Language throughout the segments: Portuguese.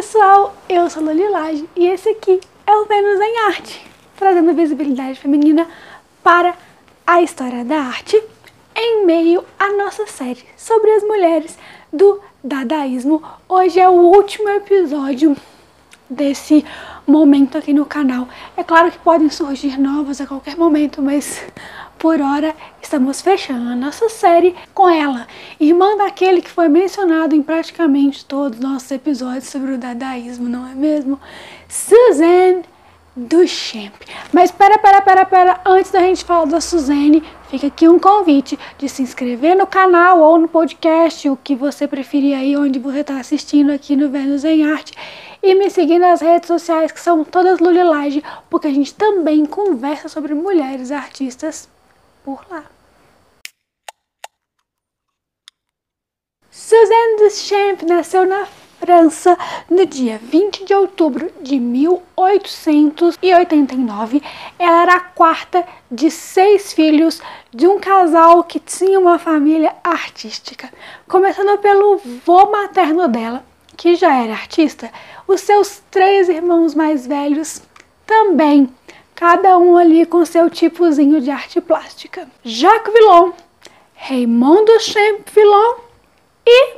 pessoal, eu sou a Lilage e esse aqui é o Vênus em Arte, trazendo visibilidade feminina para a história da arte em meio à nossa série sobre as mulheres do dadaísmo. Hoje é o último episódio desse momento aqui no canal. É claro que podem surgir novas a qualquer momento, mas por hora, estamos fechando a nossa série com ela, irmã daquele que foi mencionado em praticamente todos os nossos episódios sobre o dadaísmo, não é mesmo? Suzanne Duchamp. Mas pera, pera, pera, pera, antes da gente falar da Suzanne, fica aqui um convite de se inscrever no canal ou no podcast, o que você preferir aí, onde você está assistindo aqui no Vênus em Arte e me seguir nas redes sociais que são todas Lulilage, porque a gente também conversa sobre mulheres artistas por lá. Suzanne Duchamp nasceu na França no dia 20 de outubro de 1889. Ela era a quarta de seis filhos de um casal que tinha uma família artística. Começando pelo vô materno dela, que já era artista, os seus três irmãos mais velhos também cada um ali com seu tipozinho de arte plástica. Jacques Villon, Raymond Duchamp Villon e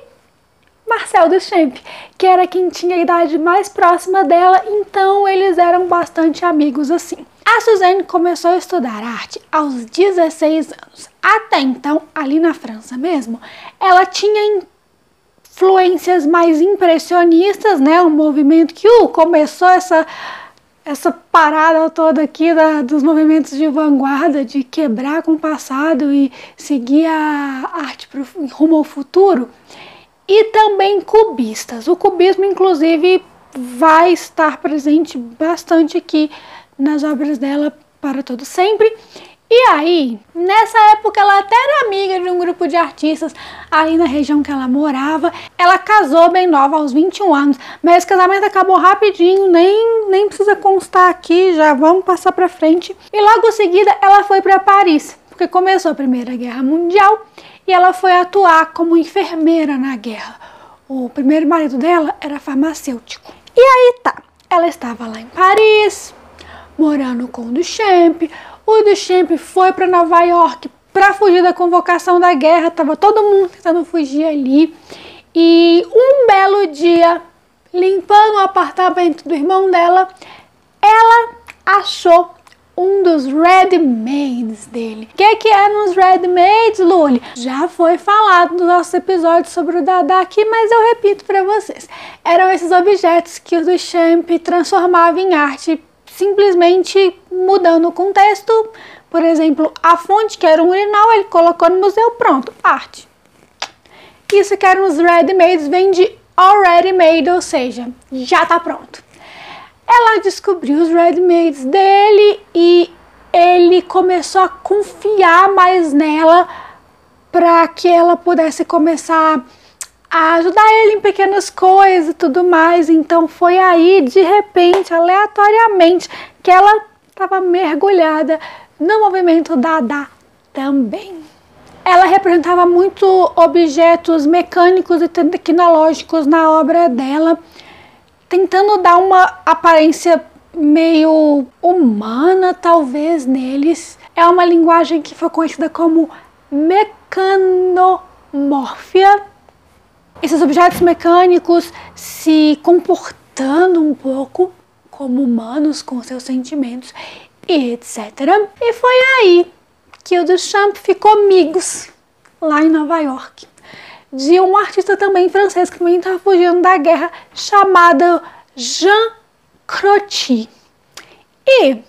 Marcel Duchamp, que era quem tinha a idade mais próxima dela, então eles eram bastante amigos assim. A Suzanne começou a estudar arte aos 16 anos. Até então, ali na França mesmo, ela tinha influências mais impressionistas, né? Um movimento que uh, começou essa essa parada toda aqui da, dos movimentos de vanguarda, de quebrar com o passado e seguir a arte pro, rumo ao futuro, e também cubistas. O cubismo, inclusive, vai estar presente bastante aqui nas obras dela para todo sempre. E aí, nessa época, ela até era amiga de um grupo de artistas ali na região que ela morava. Ela casou bem nova, aos 21 anos, mas esse casamento acabou rapidinho, nem, nem precisa constar aqui, já vamos passar para frente. E logo em seguida, ela foi para Paris, porque começou a Primeira Guerra Mundial e ela foi atuar como enfermeira na guerra. O primeiro marido dela era farmacêutico. E aí tá, ela estava lá em Paris, morando com o Duchamp. O Duchamp foi para Nova York para fugir da convocação da guerra, tava todo mundo tentando fugir ali. E um belo dia, limpando o apartamento do irmão dela, ela achou um dos ready-mades dele. O que, que é nos ready-mades, Luli? Já foi falado no nosso episódio sobre o Dada aqui, mas eu repito para vocês. Eram esses objetos que o Duchamp transformava em arte simplesmente mudando o contexto. Por exemplo, a fonte, que era um urinal, ele colocou no museu, pronto, arte. Isso que eram os ready-mades, vem de already made, ou seja, já tá pronto. Ela descobriu os ready-mades dele e ele começou a confiar mais nela para que ela pudesse começar a ajudar ele em pequenas coisas e tudo mais. Então foi aí, de repente, aleatoriamente, que ela estava mergulhada no movimento Dada também. Ela representava muito objetos mecânicos e tecnológicos na obra dela, tentando dar uma aparência meio humana, talvez, neles. É uma linguagem que foi conhecida como mecanomórfia esses objetos mecânicos se comportando um pouco como humanos com seus sentimentos e etc. E foi aí que o Duchamp ficou amigos lá em Nova York de um artista também francês que também estava fugindo da guerra chamado Jean Crotty. E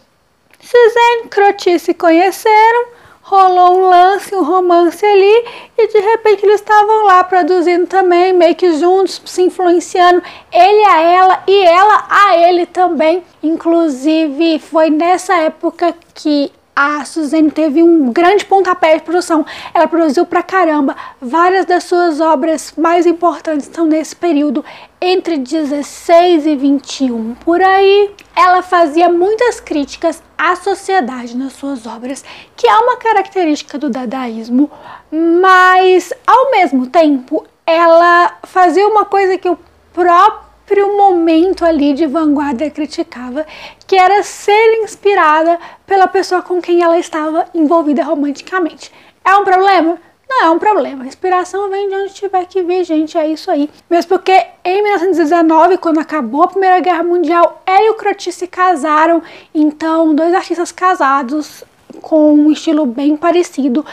Suzanne Crotty se conheceram rolou um lance, um romance ali, e de repente eles estavam lá produzindo também, meio que juntos, se influenciando, ele a ela e ela a ele também. Inclusive, foi nessa época que a Suzane teve um grande pontapé de produção. Ela produziu pra caramba. Várias das suas obras mais importantes estão nesse período, entre 16 e 21. Por aí, ela fazia muitas críticas à sociedade nas suas obras, que é uma característica do dadaísmo, mas ao mesmo tempo ela fazia uma coisa que o próprio momento ali de vanguarda criticava, que era ser inspirada pela pessoa com quem ela estava envolvida romanticamente. É um problema? Não é um problema. A inspiração vem de onde tiver que vir, gente. É isso aí. Mesmo porque em 1919, quando acabou a Primeira Guerra Mundial, ela e o Crotty se casaram. Então, dois artistas casados com um estilo bem parecido,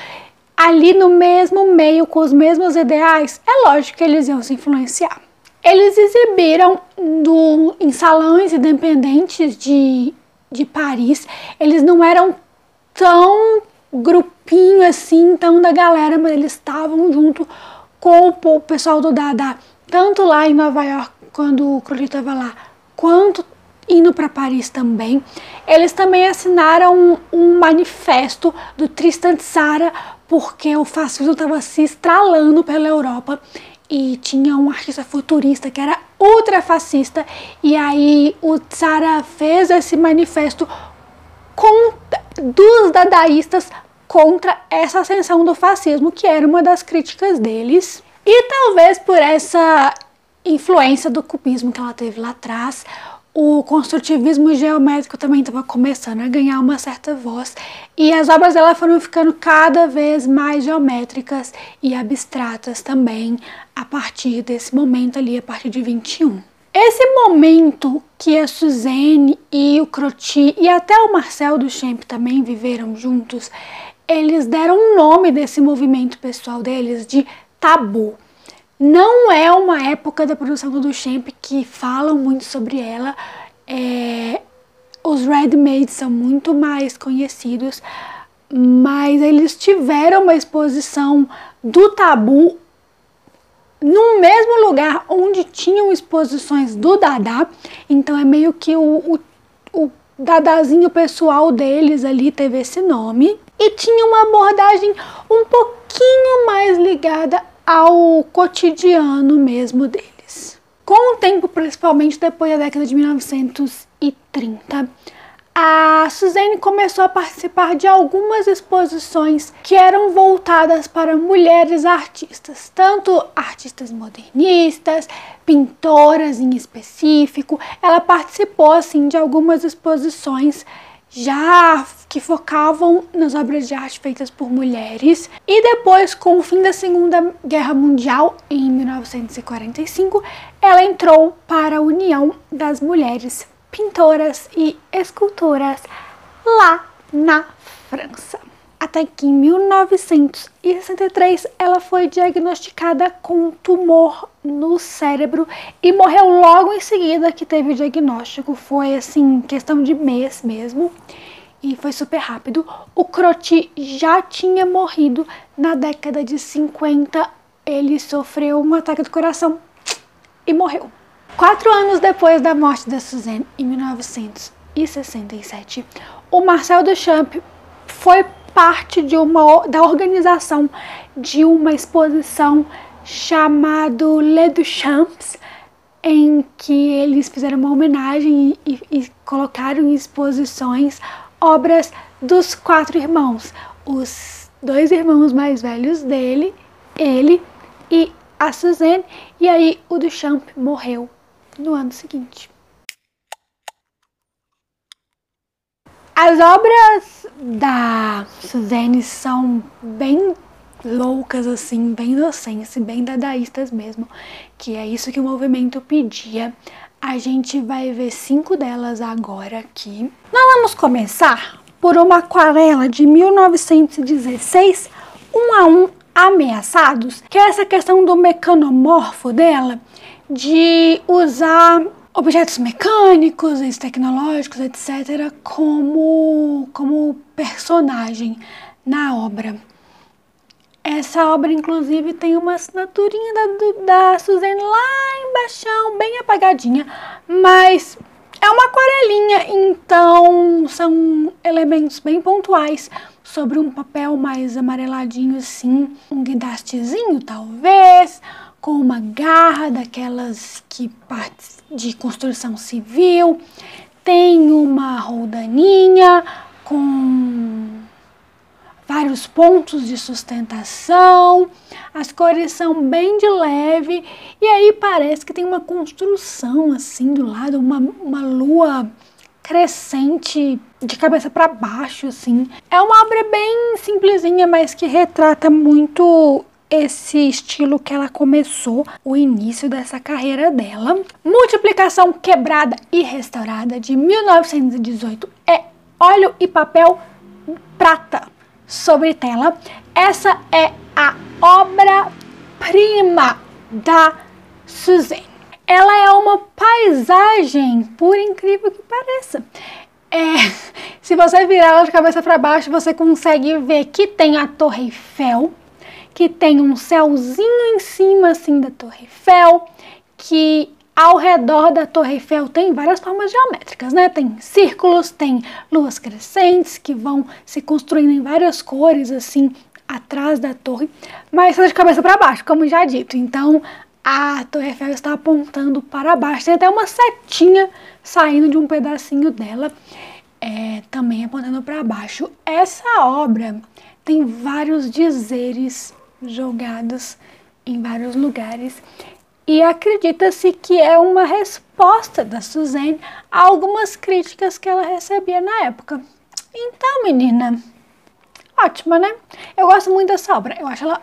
ali no mesmo meio, com os mesmos ideais, é lógico que eles iam se influenciar. Eles exibiram do, em salões independentes de, de Paris. Eles não eram tão grupinho assim, tão da galera, mas eles estavam junto com o pessoal do Dada, tanto lá em Nova York, quando o Crowley estava lá, quanto indo para Paris também. Eles também assinaram um, um manifesto do Tristan Tzara, porque o fascismo estava se estralando pela Europa e tinha um artista futurista que era ultra fascista e aí o Tzara fez esse manifesto com, dos dadaístas contra essa ascensão do fascismo, que era uma das críticas deles. E talvez por essa influência do cubismo que ela teve lá atrás, o construtivismo geométrico também estava começando a ganhar uma certa voz e as obras dela foram ficando cada vez mais geométricas e abstratas também a partir desse momento ali, a partir de 21. Esse momento que a Suzanne e o Croti e até o Marcel Duchamp também viveram juntos, eles deram um nome desse movimento pessoal deles de tabu. Não é uma época da produção do Duchamp que falam muito sobre ela. É, os Redmade são muito mais conhecidos, mas eles tiveram uma exposição do tabu no mesmo lugar onde tinham exposições do Dada. Então é meio que o, o, o Dadazinho pessoal deles ali teve esse nome. E tinha uma abordagem um pouquinho mais ligada ao cotidiano mesmo deles. Com o tempo, principalmente depois da década de 1930, a Suzanne começou a participar de algumas exposições que eram voltadas para mulheres artistas, tanto artistas modernistas, pintoras em específico. Ela participou assim de algumas exposições já que focavam nas obras de arte feitas por mulheres. E depois, com o fim da Segunda Guerra Mundial, em 1945, ela entrou para a União das Mulheres Pintoras e Escultoras lá na França até que em 1963 ela foi diagnosticada com um tumor no cérebro e morreu logo em seguida que teve o diagnóstico. Foi assim, questão de mês mesmo. E foi super rápido. O Croti já tinha morrido na década de 50. Ele sofreu um ataque do coração e morreu. Quatro anos depois da morte da Suzanne, em 1967, o Marcel Duchamp foi parte de uma, da organização de uma exposição chamado Le Duchamps, em que eles fizeram uma homenagem e, e, e colocaram em exposições obras dos quatro irmãos, os dois irmãos mais velhos dele, ele e a Suzanne, e aí o Duchamp morreu no ano seguinte. As obras da Suzanne são bem loucas, assim, bem inocentes, bem dadaístas mesmo, que é isso que o movimento pedia. A gente vai ver cinco delas agora aqui. Nós vamos começar por uma aquarela de 1916, um a um ameaçados, que é essa questão do mecanomorfo dela, de usar objetos mecânicos, tecnológicos, etc., como, como personagem na obra. Essa obra, inclusive, tem uma assinaturinha da, da Suzanne lá embaixo, bem apagadinha, mas é uma aquarelinha, então são elementos bem pontuais sobre um papel mais amareladinho assim, um guindastezinho talvez, com uma garra daquelas que de construção civil, tem uma roldaninha com vários pontos de sustentação, as cores são bem de leve e aí parece que tem uma construção assim do lado, uma, uma lua crescente de cabeça para baixo, assim. É uma obra bem simplesinha, mas que retrata muito esse estilo que ela começou, o início dessa carreira dela. Multiplicação quebrada e restaurada de 1918 é óleo e papel prata sobre tela. Essa é a obra-prima da Suzanne. Ela é uma paisagem, por incrível que pareça. É, se você virar ela de cabeça para baixo, você consegue ver que tem a Torre Eiffel, que tem um céuzinho em cima assim da Torre Eiffel, que ao redor da Torre Eiffel tem várias formas geométricas, né? Tem círculos, tem luas crescentes que vão se construindo em várias cores assim atrás da torre, mas está de cabeça para baixo, como já dito. Então a Torre Eiffel está apontando para baixo. Tem até uma setinha saindo de um pedacinho dela, é, também apontando para baixo. Essa obra tem vários dizeres jogados em vários lugares e acredita-se que é uma resposta da Suzanne a algumas críticas que ela recebia na época. Então, menina, ótima, né? Eu gosto muito dessa obra, eu acho ela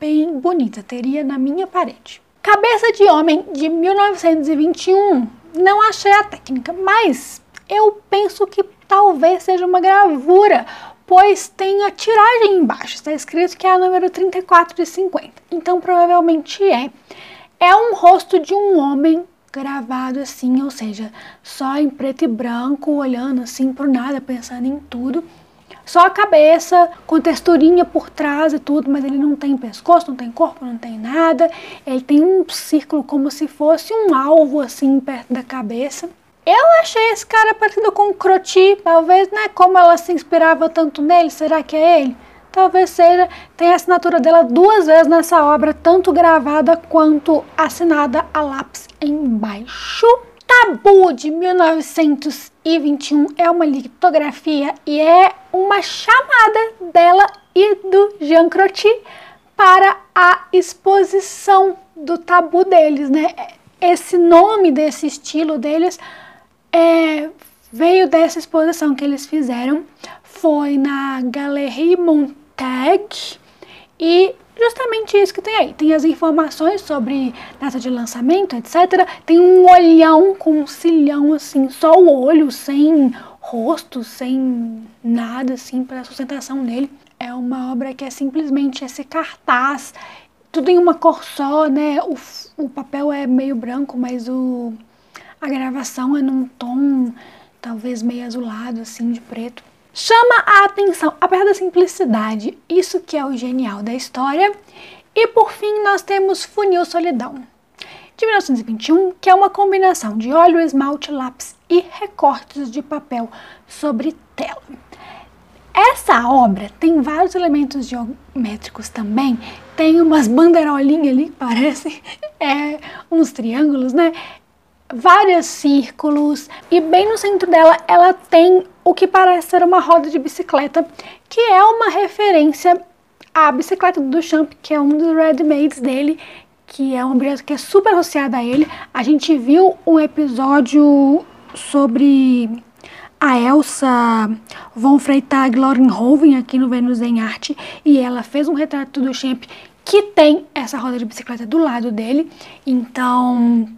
bem bonita, teria na minha parede. Cabeça de Homem de 1921, não achei a técnica, mas eu penso que talvez seja uma gravura pois tem a tiragem embaixo, está escrito que é a número 34 de 50. Então provavelmente é. É um rosto de um homem gravado assim, ou seja, só em preto e branco, olhando assim por nada, pensando em tudo. Só a cabeça, com texturinha por trás e tudo, mas ele não tem pescoço, não tem corpo, não tem nada. Ele tem um círculo como se fosse um alvo assim perto da cabeça. Eu achei esse cara parecido com o Croti, talvez, né? Como ela se inspirava tanto nele, será que é ele? Talvez seja, tem a assinatura dela duas vezes nessa obra, tanto gravada quanto assinada a lápis embaixo. Tabu de 1921 é uma litografia e é uma chamada dela e do Jean Croti para a exposição do tabu deles, né? Esse nome desse estilo deles é, veio dessa exposição que eles fizeram, foi na Galerie Montag e justamente isso que tem aí. Tem as informações sobre data de lançamento, etc. Tem um olhão com um cilhão assim, só o olho, sem rosto, sem nada assim para sustentação dele. É uma obra que é simplesmente esse cartaz, tudo em uma cor só, né? O, o papel é meio branco, mas o a gravação é num tom talvez meio azulado, assim, de preto. Chama a atenção, apesar da simplicidade, isso que é o genial da história. E por fim, nós temos Funil Solidão, de 1921, que é uma combinação de óleo, esmalte, lápis e recortes de papel sobre tela. Essa obra tem vários elementos geométricos também, tem umas bandeirolinhas ali, parece, é, uns triângulos, né? Vários círculos e bem no centro dela ela tem o que parece ser uma roda de bicicleta, que é uma referência à bicicleta do Duchamp, que é um dos ready-mades dele, que é um objeto que é super associado a ele. A gente viu um episódio sobre a Elsa von Freytag Lorenhoven aqui no Vênus em Arte e ela fez um retrato do Duchamp que tem essa roda de bicicleta do lado dele. Então,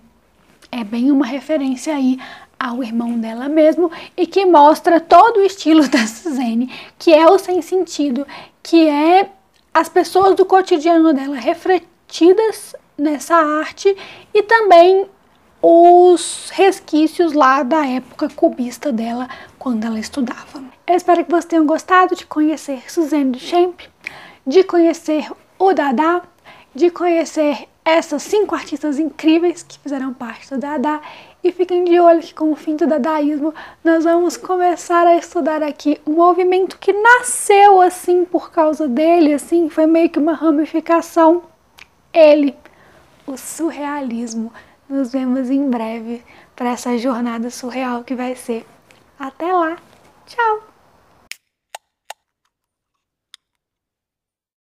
é bem uma referência aí ao irmão dela mesmo e que mostra todo o estilo da Suzane, que é o sem sentido, que é as pessoas do cotidiano dela refletidas nessa arte e também os resquícios lá da época cubista dela quando ela estudava. Eu espero que vocês tenham gostado de conhecer Suzanne Duchamp, de conhecer o Dada, de conhecer essas cinco artistas incríveis que fizeram parte do Dada e fiquem de olho que com o fim do dadaísmo nós vamos começar a estudar aqui um movimento que nasceu assim por causa dele, assim, foi meio que uma ramificação. Ele, o surrealismo. Nos vemos em breve para essa jornada surreal que vai ser. Até lá. Tchau.